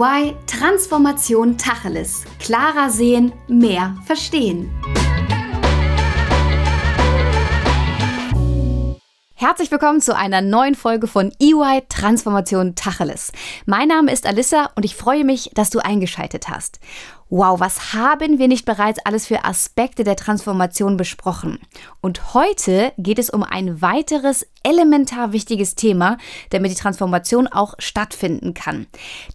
EY Transformation Tacheles. Klarer sehen, mehr verstehen. Herzlich willkommen zu einer neuen Folge von EY Transformation Tacheles. Mein Name ist Alissa und ich freue mich, dass du eingeschaltet hast. Wow, was haben wir nicht bereits alles für Aspekte der Transformation besprochen? Und heute geht es um ein weiteres elementar wichtiges Thema, damit die Transformation auch stattfinden kann.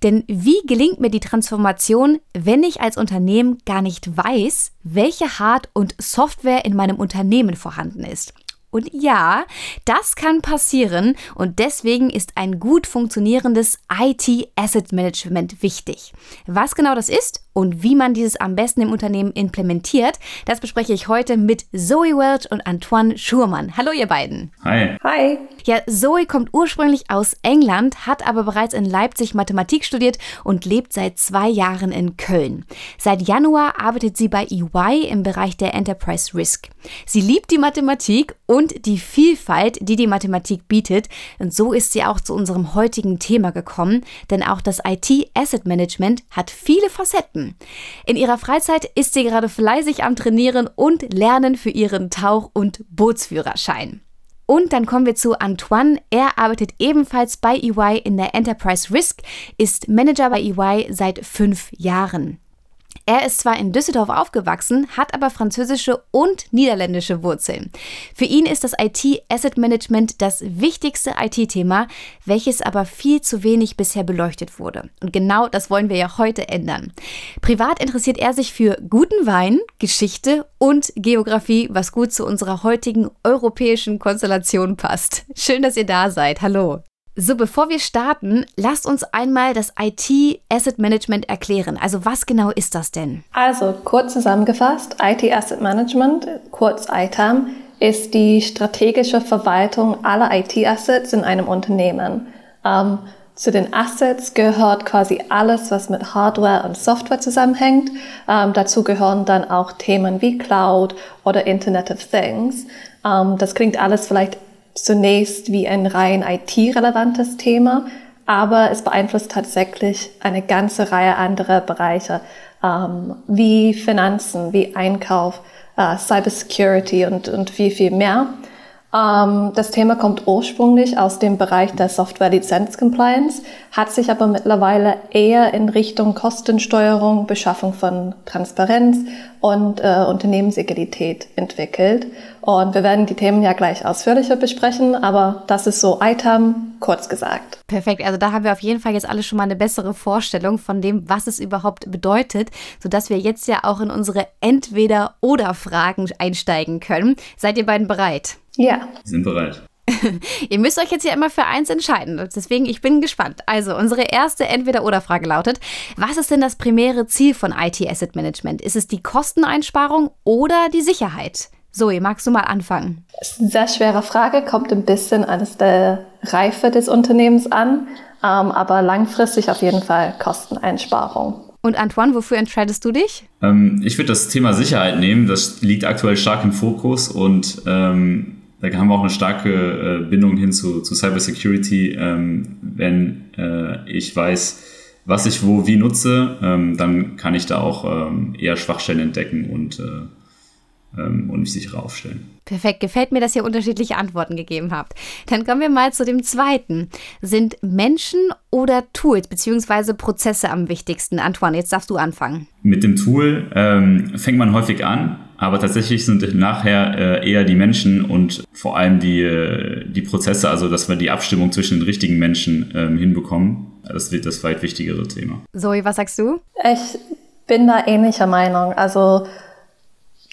Denn wie gelingt mir die Transformation, wenn ich als Unternehmen gar nicht weiß, welche Hard- und Software in meinem Unternehmen vorhanden ist? Und ja, das kann passieren und deswegen ist ein gut funktionierendes IT Asset Management wichtig. Was genau das ist und wie man dieses am besten im Unternehmen implementiert, das bespreche ich heute mit Zoe Welch und Antoine Schurmann. Hallo ihr beiden. Hi. Hi. Ja, Zoe kommt ursprünglich aus England, hat aber bereits in Leipzig Mathematik studiert und lebt seit zwei Jahren in Köln. Seit Januar arbeitet sie bei EY im Bereich der Enterprise Risk. Sie liebt die Mathematik und die Vielfalt, die die Mathematik bietet. Und so ist sie auch zu unserem heutigen Thema gekommen, denn auch das IT Asset Management hat viele Facetten. In ihrer Freizeit ist sie gerade fleißig am Trainieren und Lernen für ihren Tauch- und Bootsführerschein. Und dann kommen wir zu Antoine. Er arbeitet ebenfalls bei EY in der Enterprise Risk, ist Manager bei EY seit fünf Jahren. Er ist zwar in Düsseldorf aufgewachsen, hat aber französische und niederländische Wurzeln. Für ihn ist das IT-Asset Management das wichtigste IT-Thema, welches aber viel zu wenig bisher beleuchtet wurde. Und genau das wollen wir ja heute ändern. Privat interessiert er sich für guten Wein, Geschichte und Geografie, was gut zu unserer heutigen europäischen Konstellation passt. Schön, dass ihr da seid. Hallo. So, bevor wir starten, lasst uns einmal das IT Asset Management erklären. Also was genau ist das denn? Also kurz zusammengefasst, IT Asset Management, kurz ITAM, ist die strategische Verwaltung aller IT-Assets in einem Unternehmen. Ähm, zu den Assets gehört quasi alles, was mit Hardware und Software zusammenhängt. Ähm, dazu gehören dann auch Themen wie Cloud oder Internet of Things. Ähm, das klingt alles vielleicht zunächst wie ein rein IT-relevantes Thema, aber es beeinflusst tatsächlich eine ganze Reihe anderer Bereiche, ähm, wie Finanzen, wie Einkauf, äh, Cybersecurity und, und viel, viel mehr. Ähm, das Thema kommt ursprünglich aus dem Bereich der Software-Lizenz-Compliance, hat sich aber mittlerweile eher in Richtung Kostensteuerung, Beschaffung von Transparenz und äh, Unternehmensegalität entwickelt. Und wir werden die Themen ja gleich ausführlicher besprechen, aber das ist so ITAM kurz gesagt. Perfekt, also da haben wir auf jeden Fall jetzt alle schon mal eine bessere Vorstellung von dem, was es überhaupt bedeutet, sodass wir jetzt ja auch in unsere Entweder-Oder-Fragen einsteigen können. Seid ihr beiden bereit? Ja. Wir sind bereit. Ihr müsst euch jetzt ja immer für eins entscheiden. Deswegen, ich bin gespannt. Also, unsere erste Entweder-Oder-Frage lautet: Was ist denn das primäre Ziel von IT Asset Management? Ist es die Kosteneinsparung oder die Sicherheit? Zoe, magst du mal anfangen? Das ist eine sehr schwere Frage, kommt ein bisschen an der Reife des Unternehmens an, ähm, aber langfristig auf jeden Fall Kosteneinsparung. Und Antoine, wofür entscheidest du dich? Ähm, ich würde das Thema Sicherheit nehmen. Das liegt aktuell stark im Fokus und ähm, da haben wir auch eine starke äh, Bindung hin zu, zu Cybersecurity. Ähm, wenn äh, ich weiß, was ich wo wie nutze, ähm, dann kann ich da auch ähm, eher Schwachstellen entdecken und, äh, ähm, und mich sicherer aufstellen. Perfekt, gefällt mir, dass ihr unterschiedliche Antworten gegeben habt. Dann kommen wir mal zu dem zweiten. Sind Menschen oder Tools bzw. Prozesse am wichtigsten? Antoine, jetzt darfst du anfangen. Mit dem Tool ähm, fängt man häufig an, aber tatsächlich sind nachher äh, eher die Menschen und vor allem die, äh, die Prozesse, also dass wir die Abstimmung zwischen den richtigen Menschen ähm, hinbekommen. Das wird das weit wichtigere Thema. Zoe, was sagst du? Ich bin da ähnlicher Meinung. Also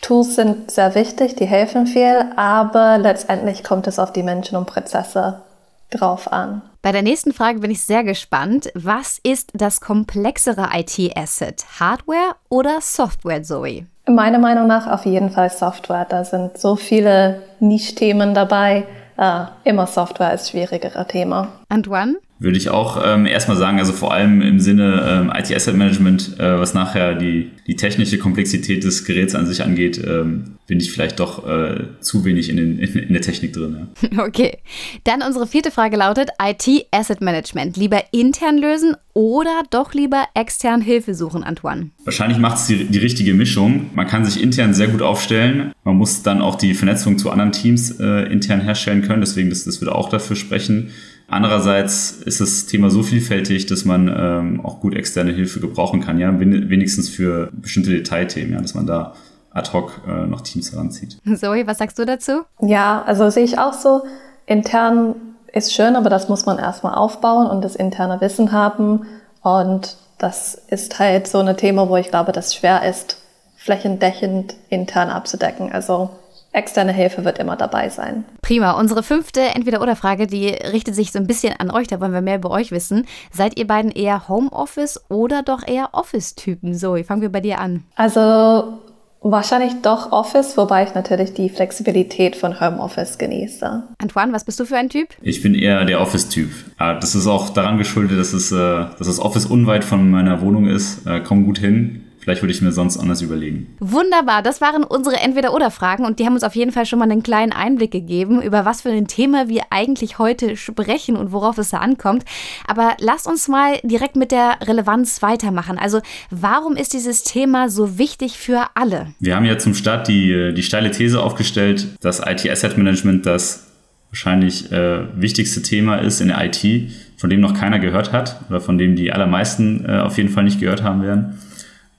Tools sind sehr wichtig, die helfen viel, aber letztendlich kommt es auf die Menschen und Prozesse drauf an. Bei der nächsten Frage bin ich sehr gespannt. Was ist das komplexere IT-Asset? Hardware oder Software, Zoe? Meiner Meinung nach auf jeden Fall Software. Da sind so viele Nischthemen dabei. Äh, immer Software ist schwierigerer Thema. Antoine? Würde ich auch ähm, erstmal sagen, also vor allem im Sinne ähm, IT-Asset Management, äh, was nachher die, die technische Komplexität des Geräts an sich angeht, ähm, bin ich vielleicht doch äh, zu wenig in, den, in, in, der Technik drin. Ja. Okay. Dann unsere vierte Frage lautet: IT Asset Management. Lieber intern lösen oder doch lieber extern Hilfe suchen, Antoine? Wahrscheinlich macht es die, die richtige Mischung. Man kann sich intern sehr gut aufstellen. Man muss dann auch die Vernetzung zu anderen Teams äh, intern herstellen können. Deswegen, das, das würde auch dafür sprechen. Andererseits ist das Thema so vielfältig, dass man ähm, auch gut externe Hilfe gebrauchen kann, ja, wenigstens für bestimmte Detailthemen, ja, dass man da ad hoc äh, noch Teams heranzieht. Zoe, was sagst du dazu? Ja, also sehe ich auch so. Intern ist schön, aber das muss man erstmal aufbauen und das interne Wissen haben. Und das ist halt so ein Thema, wo ich glaube, dass schwer ist, flächendeckend intern abzudecken. Also externe Hilfe wird immer dabei sein. Prima. Unsere fünfte Entweder-Oder-Frage, die richtet sich so ein bisschen an euch. Da wollen wir mehr über euch wissen. Seid ihr beiden eher Homeoffice oder doch eher Office-Typen? Zoe, fangen wir bei dir an. Also Wahrscheinlich doch Office, wobei ich natürlich die Flexibilität von Homeoffice genieße. Antoine, was bist du für ein Typ? Ich bin eher der Office-Typ. Das ist auch daran geschuldet, dass, es, äh, dass das Office unweit von meiner Wohnung ist. Äh, komm gut hin. Vielleicht würde ich mir sonst anders überlegen. Wunderbar, das waren unsere Entweder-Oder-Fragen und die haben uns auf jeden Fall schon mal einen kleinen Einblick gegeben, über was für ein Thema wir eigentlich heute sprechen und worauf es da ankommt. Aber lasst uns mal direkt mit der Relevanz weitermachen. Also, warum ist dieses Thema so wichtig für alle? Wir haben ja zum Start die, die steile These aufgestellt, dass IT-Asset-Management das wahrscheinlich äh, wichtigste Thema ist in der IT, von dem noch keiner gehört hat oder von dem die allermeisten äh, auf jeden Fall nicht gehört haben werden.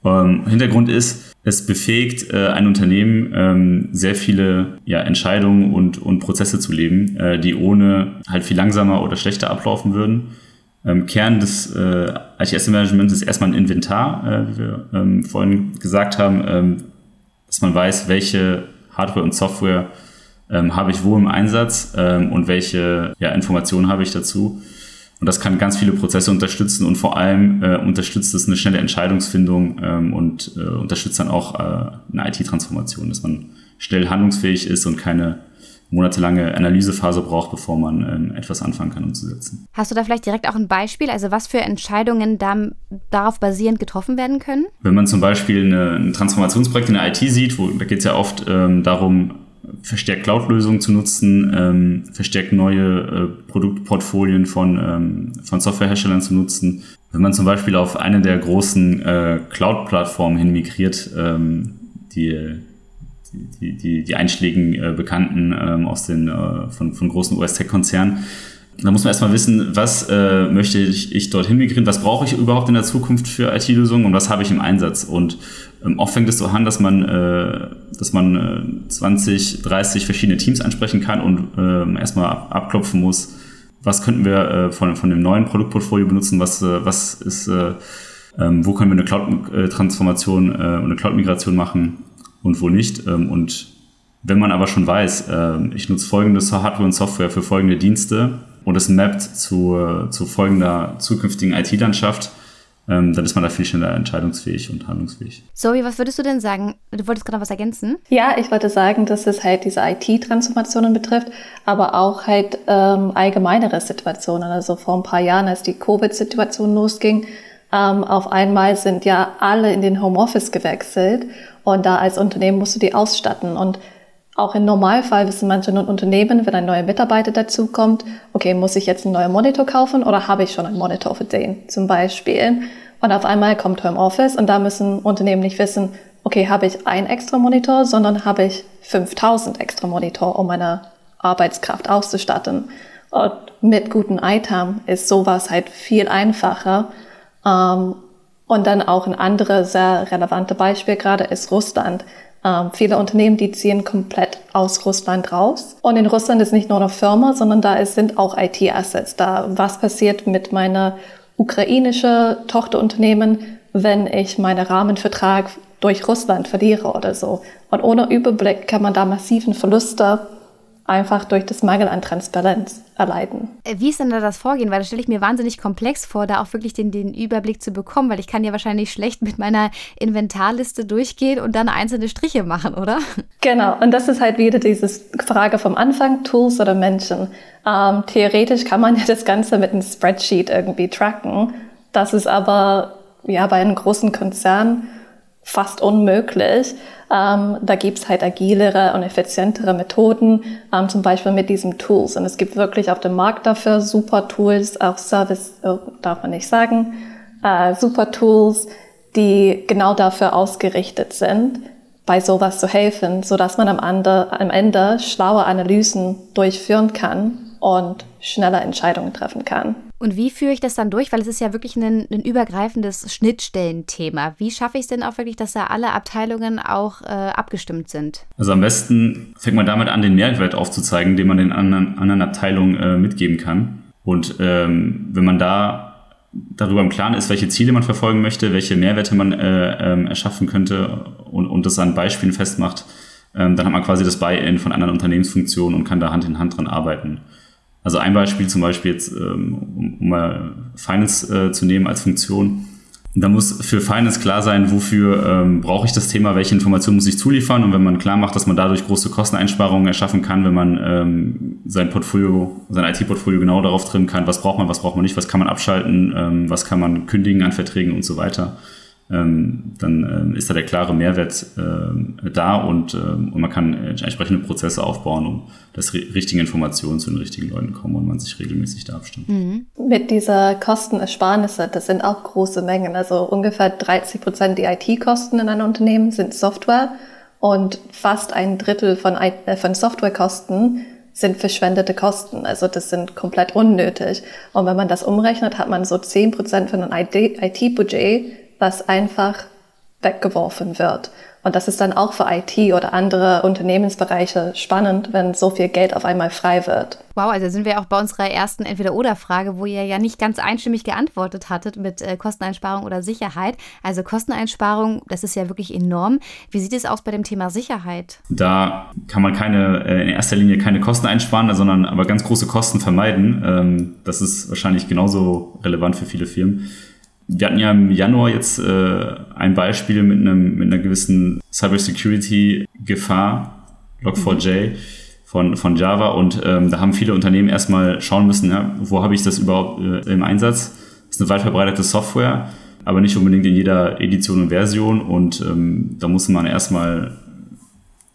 Ähm, Hintergrund ist, es befähigt äh, ein Unternehmen, ähm, sehr viele ja, Entscheidungen und, und Prozesse zu leben, äh, die ohne halt viel langsamer oder schlechter ablaufen würden. Ähm, Kern des äh, ITS-Managements ist erstmal ein Inventar, äh, wie wir ähm, vorhin gesagt haben, ähm, dass man weiß, welche Hardware und Software ähm, habe ich wo im Einsatz ähm, und welche ja, Informationen habe ich dazu. Und das kann ganz viele Prozesse unterstützen und vor allem äh, unterstützt es eine schnelle Entscheidungsfindung ähm, und äh, unterstützt dann auch äh, eine IT-Transformation, dass man schnell handlungsfähig ist und keine monatelange Analysephase braucht, bevor man ähm, etwas anfangen kann umzusetzen. Hast du da vielleicht direkt auch ein Beispiel, also was für Entscheidungen da, darauf basierend getroffen werden können? Wenn man zum Beispiel eine, ein Transformationsprojekt in der IT sieht, wo, da geht es ja oft ähm, darum, verstärkt Cloud-Lösungen zu nutzen, ähm, verstärkt neue äh, Produktportfolien von, ähm, von Softwareherstellern zu nutzen. Wenn man zum Beispiel auf eine der großen äh, Cloud-Plattformen hin migriert, ähm, die, die, die, die einschlägigen äh, Bekannten ähm, aus den, äh, von, von großen US-Tech-Konzernen, da muss man erstmal wissen, was äh, möchte ich, ich dorthin migrieren, was brauche ich überhaupt in der Zukunft für IT-Lösungen und was habe ich im Einsatz. Und ähm, oft fängt es so an, dass man, äh, dass man äh, 20, 30 verschiedene Teams ansprechen kann und äh, erstmal ab, abklopfen muss, was könnten wir äh, von, von dem neuen Produktportfolio benutzen, was, äh, was ist, äh, ähm, wo können wir eine Cloud-Transformation äh, und eine Cloud-Migration machen und wo nicht. Ähm, und wenn man aber schon weiß, äh, ich nutze folgende Hardware und Software für folgende Dienste, und es mappt zu, zu folgender zukünftigen IT-Landschaft, ähm, dann ist man da viel schneller entscheidungsfähig und handlungsfähig. Zoe, was würdest du denn sagen? Du wolltest gerade was ergänzen? Ja, ich wollte sagen, dass es halt diese IT-Transformationen betrifft, aber auch halt ähm, allgemeinere Situationen. Also vor ein paar Jahren, als die Covid-Situation losging, ähm, auf einmal sind ja alle in den Homeoffice gewechselt und da als Unternehmen musst du die ausstatten und auch im Normalfall wissen manche Unternehmen, wenn ein neuer Mitarbeiter dazukommt, okay, muss ich jetzt einen neuen Monitor kaufen oder habe ich schon einen Monitor für den zum Beispiel? Und auf einmal kommt Homeoffice und da müssen Unternehmen nicht wissen, okay, habe ich einen extra Monitor, sondern habe ich 5000 extra Monitor, um meine Arbeitskraft auszustatten. Und mit guten ITAM ist sowas halt viel einfacher. Ähm, und dann auch ein anderes sehr relevante Beispiel gerade ist Russland. Ähm, viele Unternehmen, die ziehen komplett aus Russland raus. Und in Russland ist nicht nur eine Firma, sondern da ist, sind auch IT-Assets. Da was passiert mit meiner ukrainische Tochterunternehmen, wenn ich meinen Rahmenvertrag durch Russland verliere oder so. Und ohne Überblick kann man da massiven Verluste einfach durch das Mangel an Transparenz erleiden. Äh, wie ist denn da das Vorgehen? Weil das stelle ich mir wahnsinnig komplex vor, da auch wirklich den, den Überblick zu bekommen, weil ich kann ja wahrscheinlich schlecht mit meiner Inventarliste durchgehen und dann einzelne Striche machen, oder? Genau, und das ist halt wieder diese Frage vom Anfang, Tools oder Menschen. Ähm, theoretisch kann man ja das Ganze mit einem Spreadsheet irgendwie tracken. Das ist aber ja bei einem großen Konzern fast unmöglich. Ähm, da gibt's halt agilere und effizientere Methoden, ähm, zum Beispiel mit diesen Tools. Und es gibt wirklich auf dem Markt dafür super Tools, auch Service, oh, darf man nicht sagen, äh, super Tools, die genau dafür ausgerichtet sind, bei sowas zu helfen, so dass man am Ende, am Ende schlaue Analysen durchführen kann und schneller Entscheidungen treffen kann. Und wie führe ich das dann durch? Weil es ist ja wirklich ein, ein übergreifendes Schnittstellenthema. Wie schaffe ich es denn auch wirklich, dass da alle Abteilungen auch äh, abgestimmt sind? Also am besten fängt man damit an, den Mehrwert aufzuzeigen, den man den anderen, anderen Abteilungen äh, mitgeben kann. Und ähm, wenn man da darüber im Klaren ist, welche Ziele man verfolgen möchte, welche Mehrwerte man äh, ähm, erschaffen könnte und, und das an Beispielen festmacht, ähm, dann hat man quasi das Buy-in von anderen Unternehmensfunktionen und kann da Hand in Hand dran arbeiten. Also ein Beispiel zum Beispiel jetzt, ähm, um, um mal Finance äh, zu nehmen als Funktion. Da muss für Finance klar sein, wofür ähm, brauche ich das Thema, welche Informationen muss ich zuliefern und wenn man klar macht, dass man dadurch große Kosteneinsparungen erschaffen kann, wenn man ähm, sein Portfolio, sein IT-Portfolio genau darauf trimmen kann, was braucht man, was braucht man nicht, was kann man abschalten, ähm, was kann man kündigen an Verträgen und so weiter dann ähm, ist da der klare Mehrwert ähm, da und, ähm, und man kann entsprechende Prozesse aufbauen, um dass richtige Informationen zu den richtigen Leuten kommen und man sich regelmäßig da abstimmt. Mhm. Mit dieser Kostenersparnisse, das sind auch große Mengen. Also ungefähr 30 Prozent der IT-Kosten in einem Unternehmen sind Software und fast ein Drittel von, äh, von Softwarekosten sind verschwendete Kosten. Also das sind komplett unnötig. Und wenn man das umrechnet, hat man so 10 Prozent von einem IT-Budget was einfach weggeworfen wird. Und das ist dann auch für IT oder andere Unternehmensbereiche spannend, wenn so viel Geld auf einmal frei wird. Wow, also sind wir auch bei unserer ersten Entweder-Oder-Frage, wo ihr ja nicht ganz einstimmig geantwortet hattet mit äh, Kosteneinsparung oder Sicherheit. Also Kosteneinsparung, das ist ja wirklich enorm. Wie sieht es aus bei dem Thema Sicherheit? Da kann man keine, äh, in erster Linie keine Kosten einsparen, sondern aber ganz große Kosten vermeiden. Ähm, das ist wahrscheinlich genauso relevant für viele Firmen wir hatten ja im Januar jetzt äh, ein Beispiel mit, einem, mit einer gewissen Cybersecurity-Gefahr, Log4j von, von Java. Und ähm, da haben viele Unternehmen erstmal schauen müssen, ja, wo habe ich das überhaupt äh, im Einsatz? Das ist eine weit verbreitete Software, aber nicht unbedingt in jeder Edition und Version. Und ähm, da musste man erstmal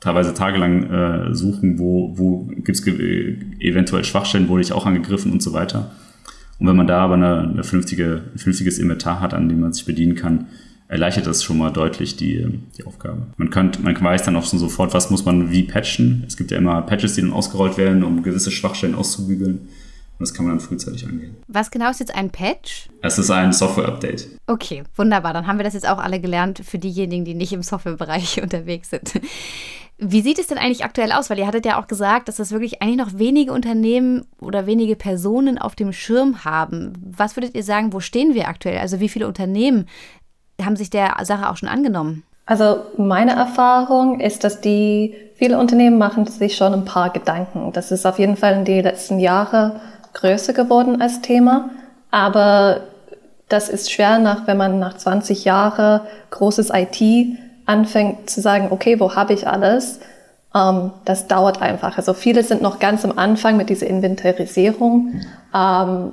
teilweise tagelang äh, suchen, wo, wo gibt es eventuell Schwachstellen, wurde ich auch angegriffen und so weiter. Und wenn man da aber eine, eine vernünftige, ein vernünftiges Inventar hat, an dem man sich bedienen kann, erleichtert das schon mal deutlich die, die Aufgabe. Man, könnte, man weiß dann auch schon sofort, was muss man wie patchen. Es gibt ja immer Patches, die dann ausgerollt werden, um gewisse Schwachstellen auszubügeln. Und das kann man dann frühzeitig angehen. Was genau ist jetzt ein Patch? Es ist ein Software-Update. Okay, wunderbar. Dann haben wir das jetzt auch alle gelernt für diejenigen, die nicht im Softwarebereich unterwegs sind. Wie sieht es denn eigentlich aktuell aus? Weil ihr hattet ja auch gesagt, dass das wirklich eigentlich noch wenige Unternehmen oder wenige Personen auf dem Schirm haben. Was würdet ihr sagen, wo stehen wir aktuell? Also wie viele Unternehmen haben sich der Sache auch schon angenommen? Also meine Erfahrung ist, dass die viele Unternehmen machen sich schon ein paar Gedanken. Das ist auf jeden Fall in den letzten Jahren größer geworden als Thema. Aber das ist schwer nach, wenn man nach 20 Jahren großes IT anfängt zu sagen, okay, wo habe ich alles? Ähm, das dauert einfach. Also viele sind noch ganz am Anfang mit dieser Inventarisierung. Ähm,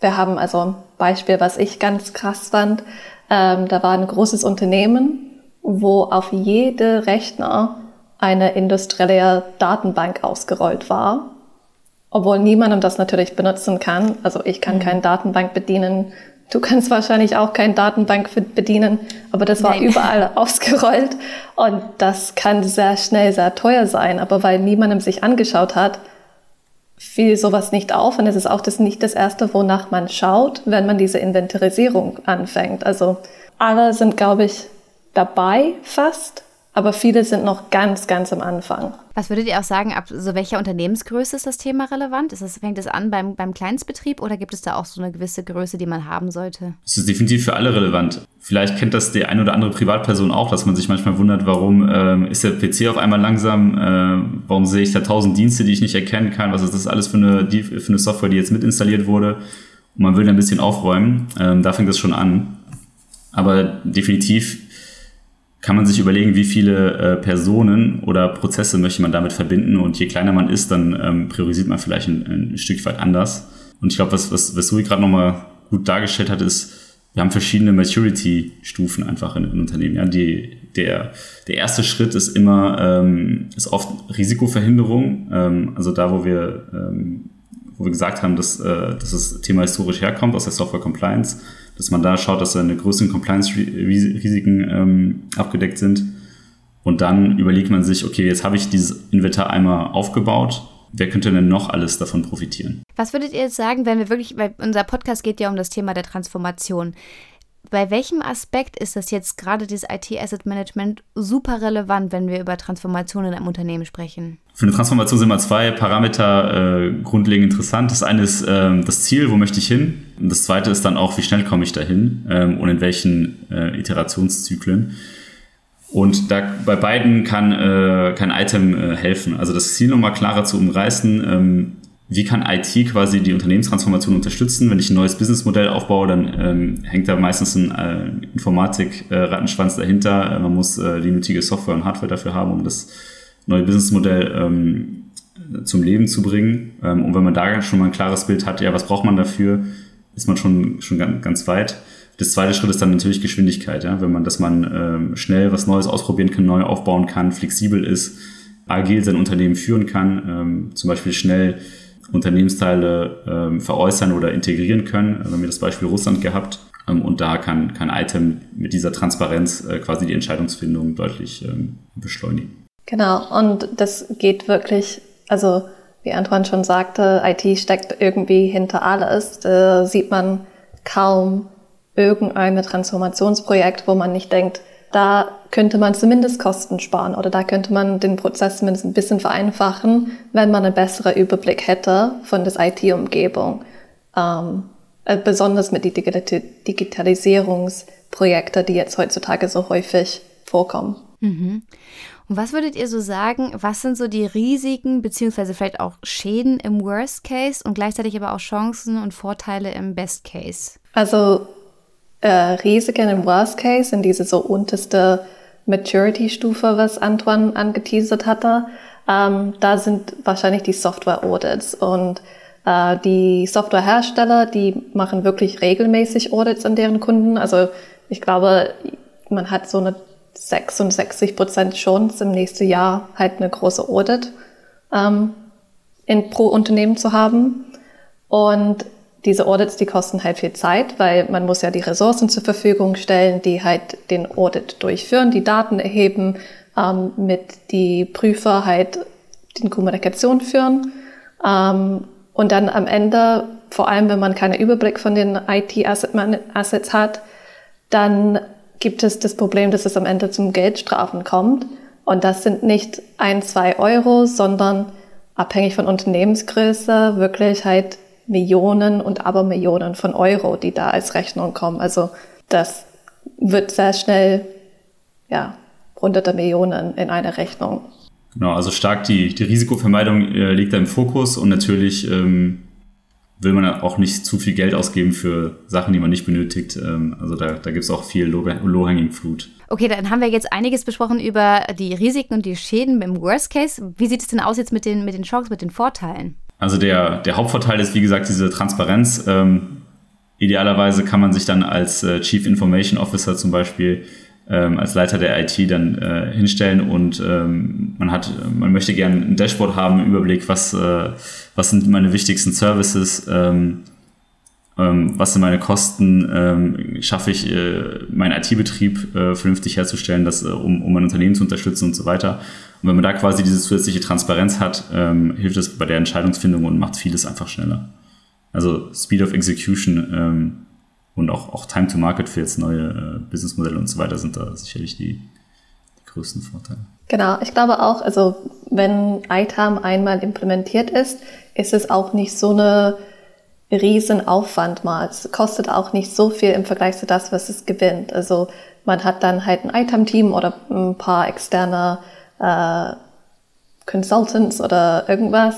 wir haben also ein Beispiel, was ich ganz krass fand. Ähm, da war ein großes Unternehmen, wo auf jede Rechner eine industrielle Datenbank ausgerollt war. Obwohl niemandem das natürlich benutzen kann. Also ich kann mhm. keine Datenbank bedienen, Du kannst wahrscheinlich auch keine Datenbank bedienen, aber das war Nein. überall ausgerollt und das kann sehr schnell sehr teuer sein. Aber weil niemandem sich angeschaut hat, fiel sowas nicht auf und es ist auch das nicht das erste, wonach man schaut, wenn man diese Inventarisierung anfängt. Also alle sind, glaube ich, dabei fast aber viele sind noch ganz, ganz am Anfang. Was würdet ihr auch sagen, ab so welcher Unternehmensgröße ist das Thema relevant? Ist das, fängt es an beim, beim Kleinstbetrieb oder gibt es da auch so eine gewisse Größe, die man haben sollte? Es ist definitiv für alle relevant. Vielleicht kennt das die eine oder andere Privatperson auch, dass man sich manchmal wundert, warum ähm, ist der PC auf einmal langsam, äh, warum sehe ich da tausend Dienste, die ich nicht erkennen kann, was ist das alles für eine, die, für eine Software, die jetzt mit installiert wurde. Und man will ein bisschen aufräumen. Ähm, da fängt das schon an. Aber definitiv kann man sich überlegen, wie viele äh, Personen oder Prozesse möchte man damit verbinden. Und je kleiner man ist, dann ähm, priorisiert man vielleicht ein, ein Stück weit anders. Und ich glaube, was, was, was Suri gerade nochmal gut dargestellt hat, ist, wir haben verschiedene Maturity-Stufen einfach in, in Unternehmen. Ja, die, der, der erste Schritt ist immer, ähm, ist oft Risikoverhinderung. Ähm, also da, wo wir, ähm, wo wir gesagt haben, dass, äh, dass das Thema historisch herkommt aus der Software Compliance, dass man da schaut, dass da eine größeren Compliance-Risiken ähm, abgedeckt sind. Und dann überlegt man sich, okay, jetzt habe ich dieses Inventar einmal aufgebaut wer könnte denn noch alles davon profitieren? Was würdet ihr jetzt sagen, wenn wir wirklich, weil unser Podcast geht ja um das Thema der Transformation. Bei welchem Aspekt ist das jetzt gerade dieses IT-Asset Management super relevant, wenn wir über Transformationen in einem Unternehmen sprechen? Für eine Transformation sind mal zwei Parameter äh, grundlegend interessant. Das eine ist äh, das Ziel, wo möchte ich hin? Und das zweite ist dann auch, wie schnell komme ich dahin ähm, und in welchen äh, Iterationszyklen. Und da bei beiden kann, äh, kann Item äh, helfen. Also das Ziel nochmal klarer zu umreißen. Ähm, wie kann IT quasi die Unternehmenstransformation unterstützen? Wenn ich ein neues Businessmodell aufbaue, dann ähm, hängt da meistens ein äh, Informatik-Rattenschwanz dahinter. Äh, man muss äh, die nötige Software und Hardware dafür haben, um das neue Businessmodell ähm, zum Leben zu bringen. Ähm, und wenn man da schon mal ein klares Bild hat, ja, was braucht man dafür, ist man schon, schon ganz, ganz weit. Das zweite Schritt ist dann natürlich Geschwindigkeit, ja? wenn man, dass man ähm, schnell was Neues ausprobieren kann, neu aufbauen kann, flexibel ist, agil sein Unternehmen führen kann, ähm, zum Beispiel schnell Unternehmensteile ähm, veräußern oder integrieren können. Wir haben wir das Beispiel Russland gehabt. Ähm, und da kann, kann Item mit dieser Transparenz äh, quasi die Entscheidungsfindung deutlich ähm, beschleunigen. Genau, und das geht wirklich, also wie Antoine schon sagte, IT steckt irgendwie hinter alles. Da sieht man kaum irgendein Transformationsprojekt, wo man nicht denkt, da könnte man zumindest Kosten sparen oder da könnte man den Prozess zumindest ein bisschen vereinfachen, wenn man einen besseren Überblick hätte von der IT-Umgebung. Ähm, äh, besonders mit den Digitalisierungsprojekten, die jetzt heutzutage so häufig vorkommen. Mhm. Und was würdet ihr so sagen, was sind so die Risiken beziehungsweise vielleicht auch Schäden im Worst Case und gleichzeitig aber auch Chancen und Vorteile im Best Case? Also äh, Risiken im Worst Case, in diese so unterste Maturity-Stufe, was Antoine angeteasert hatte, ähm, da sind wahrscheinlich die Software-Audits und äh, die Softwarehersteller, die machen wirklich regelmäßig Audits an deren Kunden. Also ich glaube, man hat so eine 66 Prozent Chance im nächsten Jahr halt eine große Audit ähm, in, pro Unternehmen zu haben. Und diese Audits, die kosten halt viel Zeit, weil man muss ja die Ressourcen zur Verfügung stellen, die halt den Audit durchführen, die Daten erheben, ähm, mit die Prüfer halt den Kommunikation führen. Ähm, und dann am Ende, vor allem wenn man keinen Überblick von den IT-Assets hat, dann gibt es das Problem, dass es am Ende zum Geldstrafen kommt. Und das sind nicht ein, zwei Euro, sondern abhängig von Unternehmensgröße wirklich halt Millionen und Abermillionen von Euro, die da als Rechnung kommen. Also das wird sehr schnell, ja, hunderte Millionen in einer Rechnung. Genau, also stark die, die Risikovermeidung äh, liegt da im Fokus und natürlich ähm, will man auch nicht zu viel Geld ausgeben für Sachen, die man nicht benötigt. Ähm, also da, da gibt es auch viel Low-Hanging Fruit. Okay, dann haben wir jetzt einiges besprochen über die Risiken und die Schäden im Worst Case. Wie sieht es denn aus jetzt mit den, mit den Chancen, mit den Vorteilen? Also der, der Hauptvorteil ist, wie gesagt, diese Transparenz. Ähm, idealerweise kann man sich dann als äh, Chief Information Officer zum Beispiel ähm, als Leiter der IT dann äh, hinstellen und ähm, man hat, man möchte gerne ein Dashboard haben, einen Überblick, was, äh, was sind meine wichtigsten Services, ähm, ähm, was sind meine Kosten, ähm, schaffe ich äh, meinen IT-Betrieb äh, vernünftig herzustellen, das, äh, um, um mein Unternehmen zu unterstützen und so weiter. Und wenn man da quasi diese zusätzliche Transparenz hat, ähm, hilft es bei der Entscheidungsfindung und macht vieles einfach schneller. Also Speed of Execution ähm, und auch, auch Time to Market für jetzt neue äh, Businessmodelle und so weiter sind da sicherlich die, die größten Vorteile. Genau, ich glaube auch, also wenn ITAM einmal implementiert ist, ist es auch nicht so eine Riesenaufwand mal. Es kostet auch nicht so viel im Vergleich zu das, was es gewinnt. Also man hat dann halt ein Item-Team oder ein paar externe äh, Consultants oder irgendwas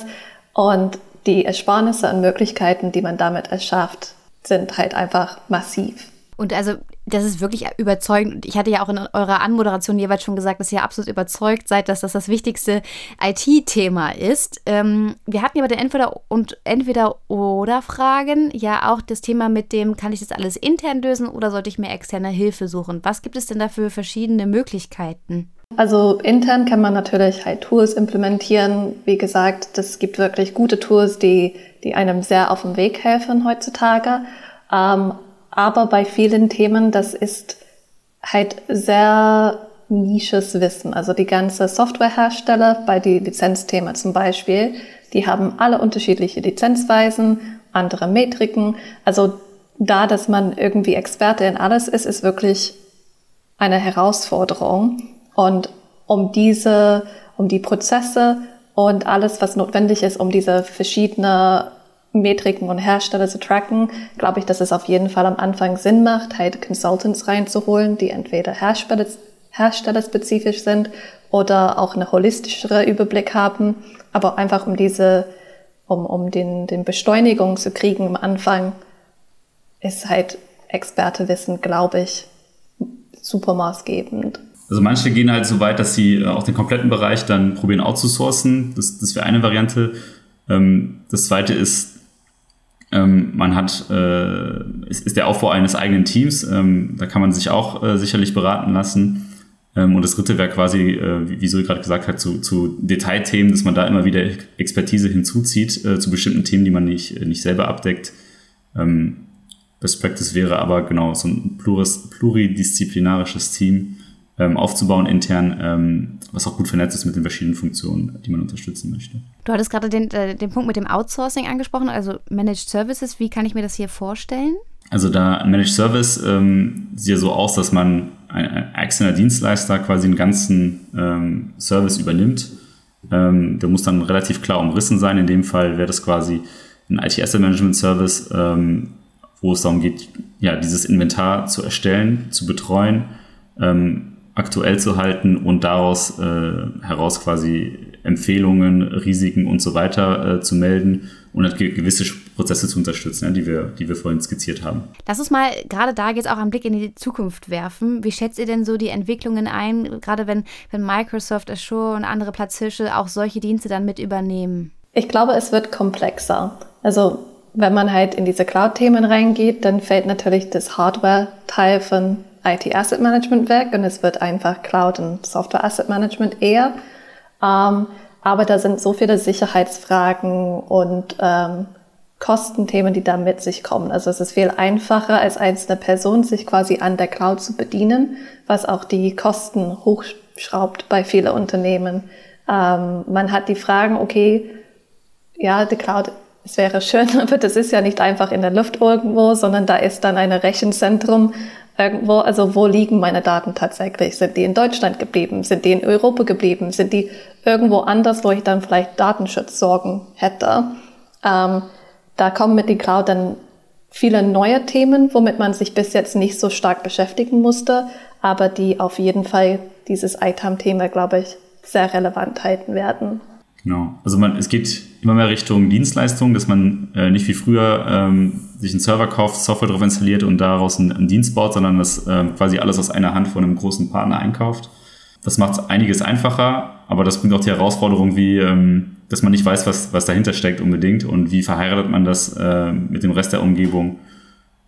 und die Ersparnisse an Möglichkeiten, die man damit erschafft, sind halt einfach massiv. Und also Das ist wirklich überzeugend. Ich hatte ja auch in eurer Anmoderation jeweils schon gesagt, dass ihr absolut überzeugt seid, dass das das wichtigste IT-Thema ist. Ähm, wir hatten ja bei den Entweder- und Entweder-Oder-Fragen ja auch das Thema mit dem, kann ich das alles intern lösen oder sollte ich mir externe Hilfe suchen? Was gibt es denn da für verschiedene Möglichkeiten? Also intern kann man natürlich halt Tools implementieren. Wie gesagt, es gibt wirklich gute Tools, die, die einem sehr auf dem Weg helfen heutzutage. Ähm, aber bei vielen Themen, das ist halt sehr nisches Wissen. Also die ganze Softwarehersteller bei die Lizenzthema zum Beispiel, die haben alle unterschiedliche Lizenzweisen, andere Metriken. Also da, dass man irgendwie Experte in alles ist, ist wirklich eine Herausforderung. Und um diese, um die Prozesse und alles, was notwendig ist, um diese verschiedenen Metriken und Hersteller zu tracken, glaube ich, dass es auf jeden Fall am Anfang Sinn macht, halt Consultants reinzuholen, die entweder Hersteller, herstellerspezifisch sind oder auch eine holistischere Überblick haben, aber einfach um diese, um, um den, den Beschleunigung zu kriegen am Anfang, ist halt Expertewissen, glaube ich, super maßgebend. Also manche gehen halt so weit, dass sie äh, auch den kompletten Bereich dann probieren outzusourcen. Das, das wäre eine Variante. Ähm, das zweite ist, ähm, man hat, äh, ist, ist, der Aufbau eines eigenen Teams. Ähm, da kann man sich auch äh, sicherlich beraten lassen. Ähm, und das dritte wäre quasi, äh, wie, wie gerade gesagt hat, zu, zu Detailthemen, dass man da immer wieder Expertise hinzuzieht äh, zu bestimmten Themen, die man nicht, nicht selber abdeckt. Ähm, Best Practice wäre aber genau so ein pluris, pluridisziplinarisches Team ähm, aufzubauen intern, ähm, was auch gut vernetzt ist mit den verschiedenen Funktionen, die man unterstützen möchte. Du hattest gerade den, äh, den Punkt mit dem Outsourcing angesprochen, also Managed Services. Wie kann ich mir das hier vorstellen? Also da Managed Service ähm, sieht ja so aus, dass man ein, ein externer Dienstleister quasi einen ganzen ähm, Service übernimmt. Ähm, der muss dann relativ klar umrissen sein. In dem Fall wäre das quasi ein IT-Asset-Management-Service, ähm, wo es darum geht, ja, dieses Inventar zu erstellen, zu betreuen, ähm, aktuell zu halten und daraus äh, heraus quasi Empfehlungen, Risiken und so weiter äh, zu melden und halt gewisse Prozesse zu unterstützen, ja, die, wir, die wir vorhin skizziert haben. Lass uns mal gerade da jetzt auch einen Blick in die Zukunft werfen. Wie schätzt ihr denn so die Entwicklungen ein, gerade wenn, wenn Microsoft, Azure und andere Platzhirsche auch solche Dienste dann mit übernehmen? Ich glaube, es wird komplexer. Also wenn man halt in diese Cloud-Themen reingeht, dann fällt natürlich das Hardware-Teil von IT Asset Management weg und es wird einfach Cloud und Software Asset Management eher. Ähm, aber da sind so viele Sicherheitsfragen und ähm, Kostenthemen, die da mit sich kommen. Also es ist viel einfacher, als einzelne Person sich quasi an der Cloud zu bedienen, was auch die Kosten hochschraubt bei vielen Unternehmen. Ähm, man hat die Fragen, okay, ja, die Cloud, es wäre schön, aber das ist ja nicht einfach in der Luft irgendwo, sondern da ist dann ein Rechenzentrum, irgendwo, also wo liegen meine Daten tatsächlich? Sind die in Deutschland geblieben? Sind die in Europa geblieben? Sind die irgendwo anders, wo ich dann vielleicht Datenschutzsorgen hätte? Ähm, da kommen mit die Cloud dann viele neue Themen, womit man sich bis jetzt nicht so stark beschäftigen musste, aber die auf jeden Fall dieses ITAM-Thema, glaube ich, sehr relevant halten werden. Genau. Also man, es geht immer mehr Richtung Dienstleistung, dass man äh, nicht wie früher ähm, sich einen Server kauft, Software drauf installiert und daraus einen, einen Dienst baut, sondern das äh, quasi alles aus einer Hand von einem großen Partner einkauft. Das macht einiges einfacher, aber das bringt auch die Herausforderung, wie, ähm, dass man nicht weiß, was, was dahinter steckt unbedingt und wie verheiratet man das äh, mit dem Rest der Umgebung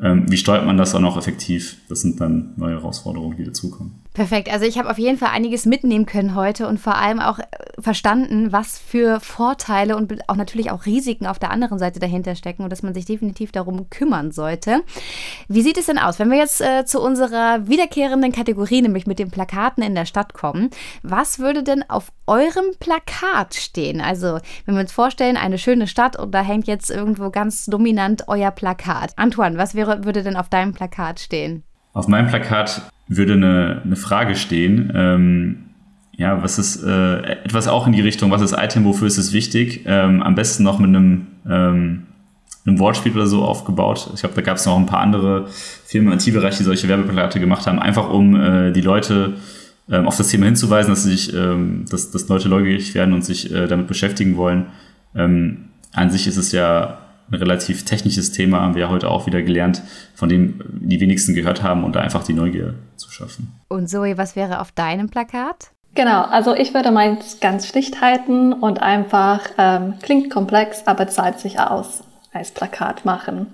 ähm, wie steuert man das auch noch effektiv? Das sind dann neue Herausforderungen, die dazukommen. Perfekt. Also ich habe auf jeden Fall einiges mitnehmen können heute und vor allem auch äh, verstanden, was für Vorteile und auch natürlich auch Risiken auf der anderen Seite dahinter stecken und dass man sich definitiv darum kümmern sollte. Wie sieht es denn aus, wenn wir jetzt äh, zu unserer wiederkehrenden Kategorie, nämlich mit den Plakaten in der Stadt kommen? Was würde denn auf eurem Plakat stehen? Also wenn wir uns vorstellen, eine schöne Stadt und da hängt jetzt irgendwo ganz dominant euer Plakat. Antoine, was wäre würde denn auf deinem Plakat stehen? Auf meinem Plakat würde eine, eine Frage stehen. Ähm, ja, was ist äh, etwas auch in die Richtung, was ist Item, wofür ist es wichtig? Ähm, am besten noch mit einem, ähm, einem Wortspiel oder so aufgebaut. Ich glaube, da gab es noch ein paar andere Firmen im IT-Bereich, die solche Werbeplakate gemacht haben, einfach um äh, die Leute ähm, auf das Thema hinzuweisen, dass sich, ähm, dass, dass Leute neugierig werden und sich äh, damit beschäftigen wollen. Ähm, an sich ist es ja ein relativ technisches Thema, haben wir heute auch wieder gelernt, von dem die wenigsten gehört haben und da einfach die Neugier zu schaffen. Und Zoe, was wäre auf deinem Plakat? Genau, also ich würde meins ganz schlicht halten und einfach, ähm, klingt komplex, aber zahlt sich aus, als Plakat machen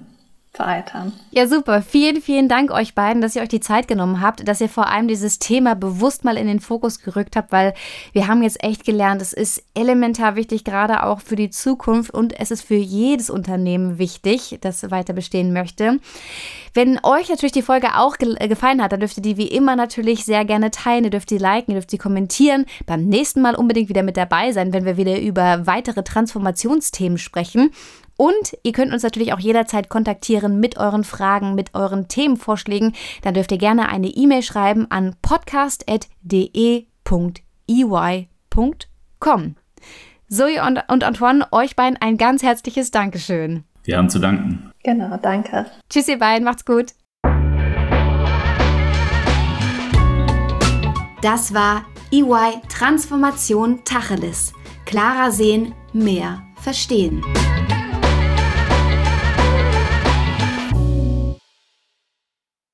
vereitern. Ja, super. Vielen, vielen Dank euch beiden, dass ihr euch die Zeit genommen habt, dass ihr vor allem dieses Thema bewusst mal in den Fokus gerückt habt, weil wir haben jetzt echt gelernt, es ist elementar wichtig, gerade auch für die Zukunft und es ist für jedes Unternehmen wichtig, das weiter bestehen möchte. Wenn euch natürlich die Folge auch ge äh, gefallen hat, dann dürft ihr die wie immer natürlich sehr gerne teilen, ihr dürft sie liken, ihr dürft sie kommentieren. Beim nächsten Mal unbedingt wieder mit dabei sein, wenn wir wieder über weitere Transformationsthemen sprechen. Und ihr könnt uns natürlich auch jederzeit kontaktieren mit euren Fragen, mit euren Themenvorschlägen. Dann dürft ihr gerne eine E-Mail schreiben an podcast.de.ey.com. Zoe und, und Antoine, euch beiden ein ganz herzliches Dankeschön. Wir haben zu danken. Genau, danke. Tschüss, ihr beiden, macht's gut. Das war EY Transformation Tacheles. Klarer sehen, mehr verstehen.